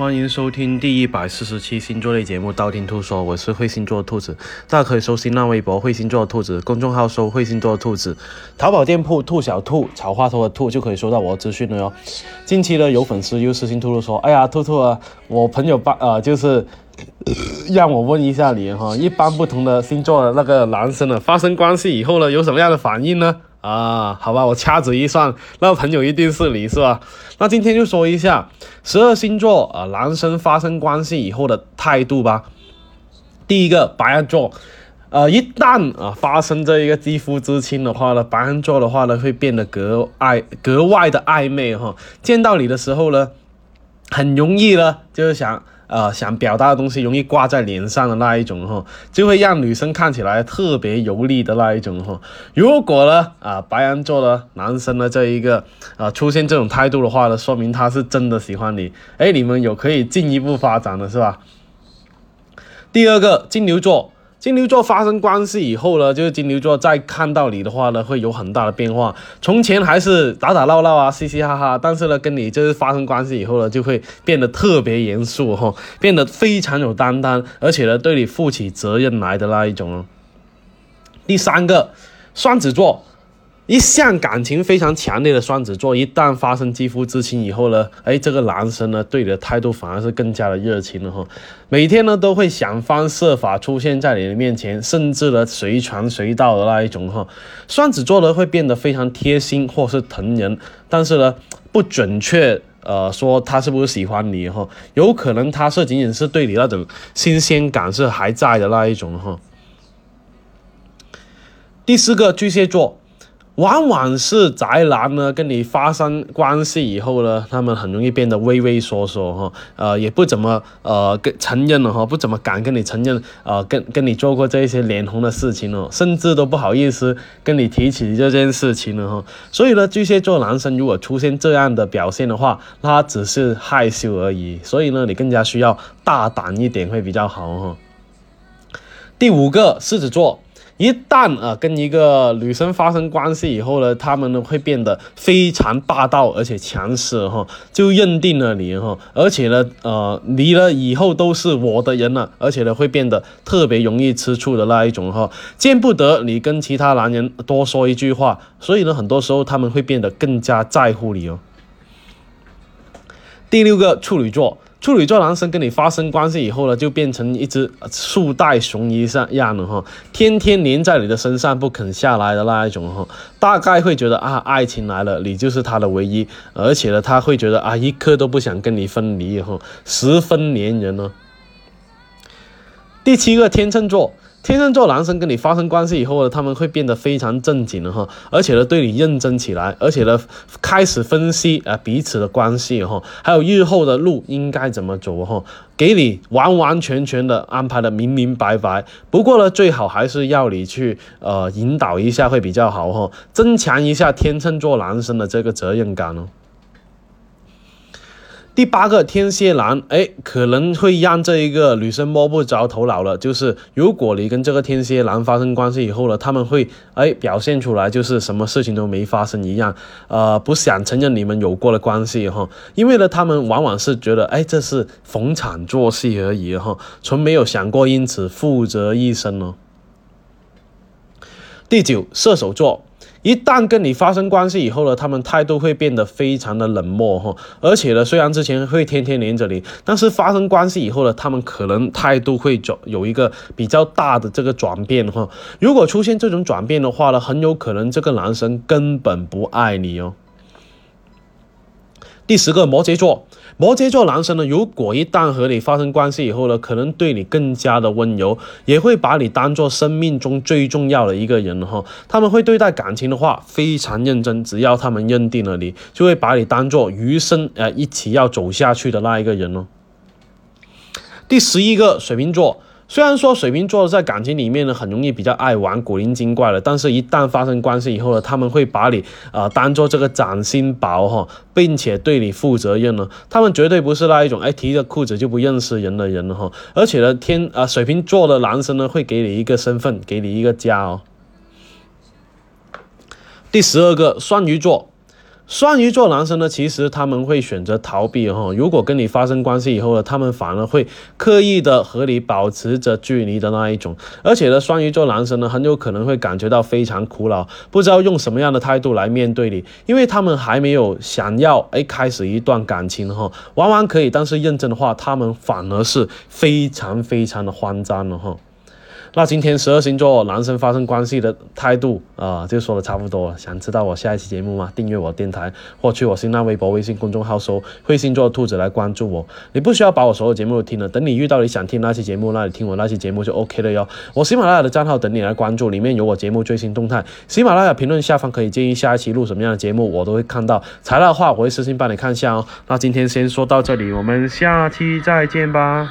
欢迎收听第一百四十期星座类节目《道听途说》，我是会星座的兔子，大家可以搜新浪微博“会星座的兔子”公众号搜“会星座的兔子”，淘宝店铺“兔小兔”草花头的兔就可以收到我的资讯了哟。近期呢，有粉丝又私信兔兔说：“哎呀，兔兔啊，我朋友把呃就是让我问一下你哈，一般不同的星座的那个男生呢，发生关系以后呢，有什么样的反应呢？”啊，好吧，我掐指一算，那朋友一定是你是吧？那今天就说一下十二星座啊，男生发生关系以后的态度吧。第一个白羊座，呃，一旦啊发生这一个肌肤之亲的话呢，白羊座的话呢会变得格外格外的暧昧哈。见到你的时候呢，很容易呢就是想。啊，想表达的东西容易挂在脸上的那一种哈，就会让女生看起来特别油腻的那一种哈。如果呢，啊，白羊座的男生的，这一个啊出现这种态度的话呢，说明他是真的喜欢你，哎，你们有可以进一步发展的是吧？第二个，金牛座。金牛座发生关系以后呢，就是金牛座再看到你的话呢，会有很大的变化。从前还是打打闹闹啊，嘻嘻哈哈，但是呢，跟你就是发生关系以后呢，就会变得特别严肃哈，变得非常有担当，而且呢，对你负起责任来的那一种。第三个，双子座。一向感情非常强烈的双子座，一旦发生肌肤之亲以后呢，哎，这个男生呢对你的态度反而是更加的热情了哈。每天呢都会想方设法出现在你的面前，甚至呢随传随到的那一种哈。双子座呢会变得非常贴心或是疼人，但是呢不准确呃说他是不是喜欢你哈，有可能他是仅仅是对你那种新鲜感是还在的那一种哈。第四个巨蟹座。往往是宅男呢，跟你发生关系以后呢，他们很容易变得畏畏缩缩哈，呃，也不怎么呃跟承认了哈，不怎么敢跟你承认，呃，跟跟你做过这些脸红的事情哦，甚至都不好意思跟你提起这件事情了哈。所以呢，巨蟹座男生如果出现这样的表现的话，他只是害羞而已。所以呢，你更加需要大胆一点会比较好哈。第五个，狮子座。一旦啊跟一个女生发生关系以后呢，他们呢会变得非常霸道而且强势哈，就认定了你哈，而且呢呃离了以后都是我的人了，而且呢会变得特别容易吃醋的那一种哈，见不得你跟其他男人多说一句话，所以呢很多时候他们会变得更加在乎你哦。第六个处女座。处女座男生跟你发生关系以后呢，就变成一只树袋熊一样样的哈，天天黏在你的身上不肯下来的那一种哈，大概会觉得啊，爱情来了，你就是他的唯一，而且呢，他会觉得啊，一刻都不想跟你分离哈，十分黏人呢。第七个天秤座。天秤座男生跟你发生关系以后呢，他们会变得非常正经的哈，而且呢对你认真起来，而且呢开始分析啊彼此的关系哈，还有日后的路应该怎么走哈，给你完完全全的安排的明明白白。不过呢，最好还是要你去呃引导一下会比较好哈，增强一下天秤座男生的这个责任感哦。第八个天蝎男，哎，可能会让这一个女生摸不着头脑了。就是如果你跟这个天蝎男发生关系以后呢，他们会哎表现出来就是什么事情都没发生一样，呃，不想承认你们有过的关系哈。因为呢，他们往往是觉得哎这是逢场作戏而已哈，从没有想过因此负责一生哦。第九，射手座。一旦跟你发生关系以后呢，他们态度会变得非常的冷漠哈，而且呢，虽然之前会天天黏着你，但是发生关系以后呢，他们可能态度会转有一个比较大的这个转变哈。如果出现这种转变的话呢，很有可能这个男生根本不爱你哦。第十个摩羯座，摩羯座男生呢，如果一旦和你发生关系以后呢，可能对你更加的温柔，也会把你当做生命中最重要的一个人哈。他们会对待感情的话非常认真，只要他们认定了你，就会把你当做余生呃一起要走下去的那一个人哦。第十一个水瓶座。虽然说水瓶座在感情里面呢，很容易比较爱玩古灵精怪的，但是一旦发生关系以后呢，他们会把你啊当做这个掌心宝哈，并且对你负责任呢。他们绝对不是那一种哎提着裤子就不认识人的人哈。而且呢，天啊水瓶座的男生呢，会给你一个身份，给你一个家哦。第十二个双鱼座。双鱼座男生呢，其实他们会选择逃避哈。如果跟你发生关系以后呢，他们反而会刻意的和你保持着距离的那一种。而且呢，双鱼座男生呢，很有可能会感觉到非常苦恼，不知道用什么样的态度来面对你，因为他们还没有想要哎开始一段感情哈。玩玩可以，但是认真的话，他们反而是非常非常的慌张了哈。那今天十二星座男生发生关系的态度啊，就说的差不多了。想知道我下一期节目吗？订阅我电台，或去我新浪微博、微信公众号搜“会星座兔子”来关注我。你不需要把我所有节目都听了，等你遇到你想听那期节目，那你听我那期节目就 OK 了哟。我喜马拉雅的账号等你来关注，里面有我节目最新动态。喜马拉雅评论下方可以建议下一期录什么样的节目，我都会看到。材料的话，我会私信帮你看一下哦。那今天先说到这里，我们下期再见吧。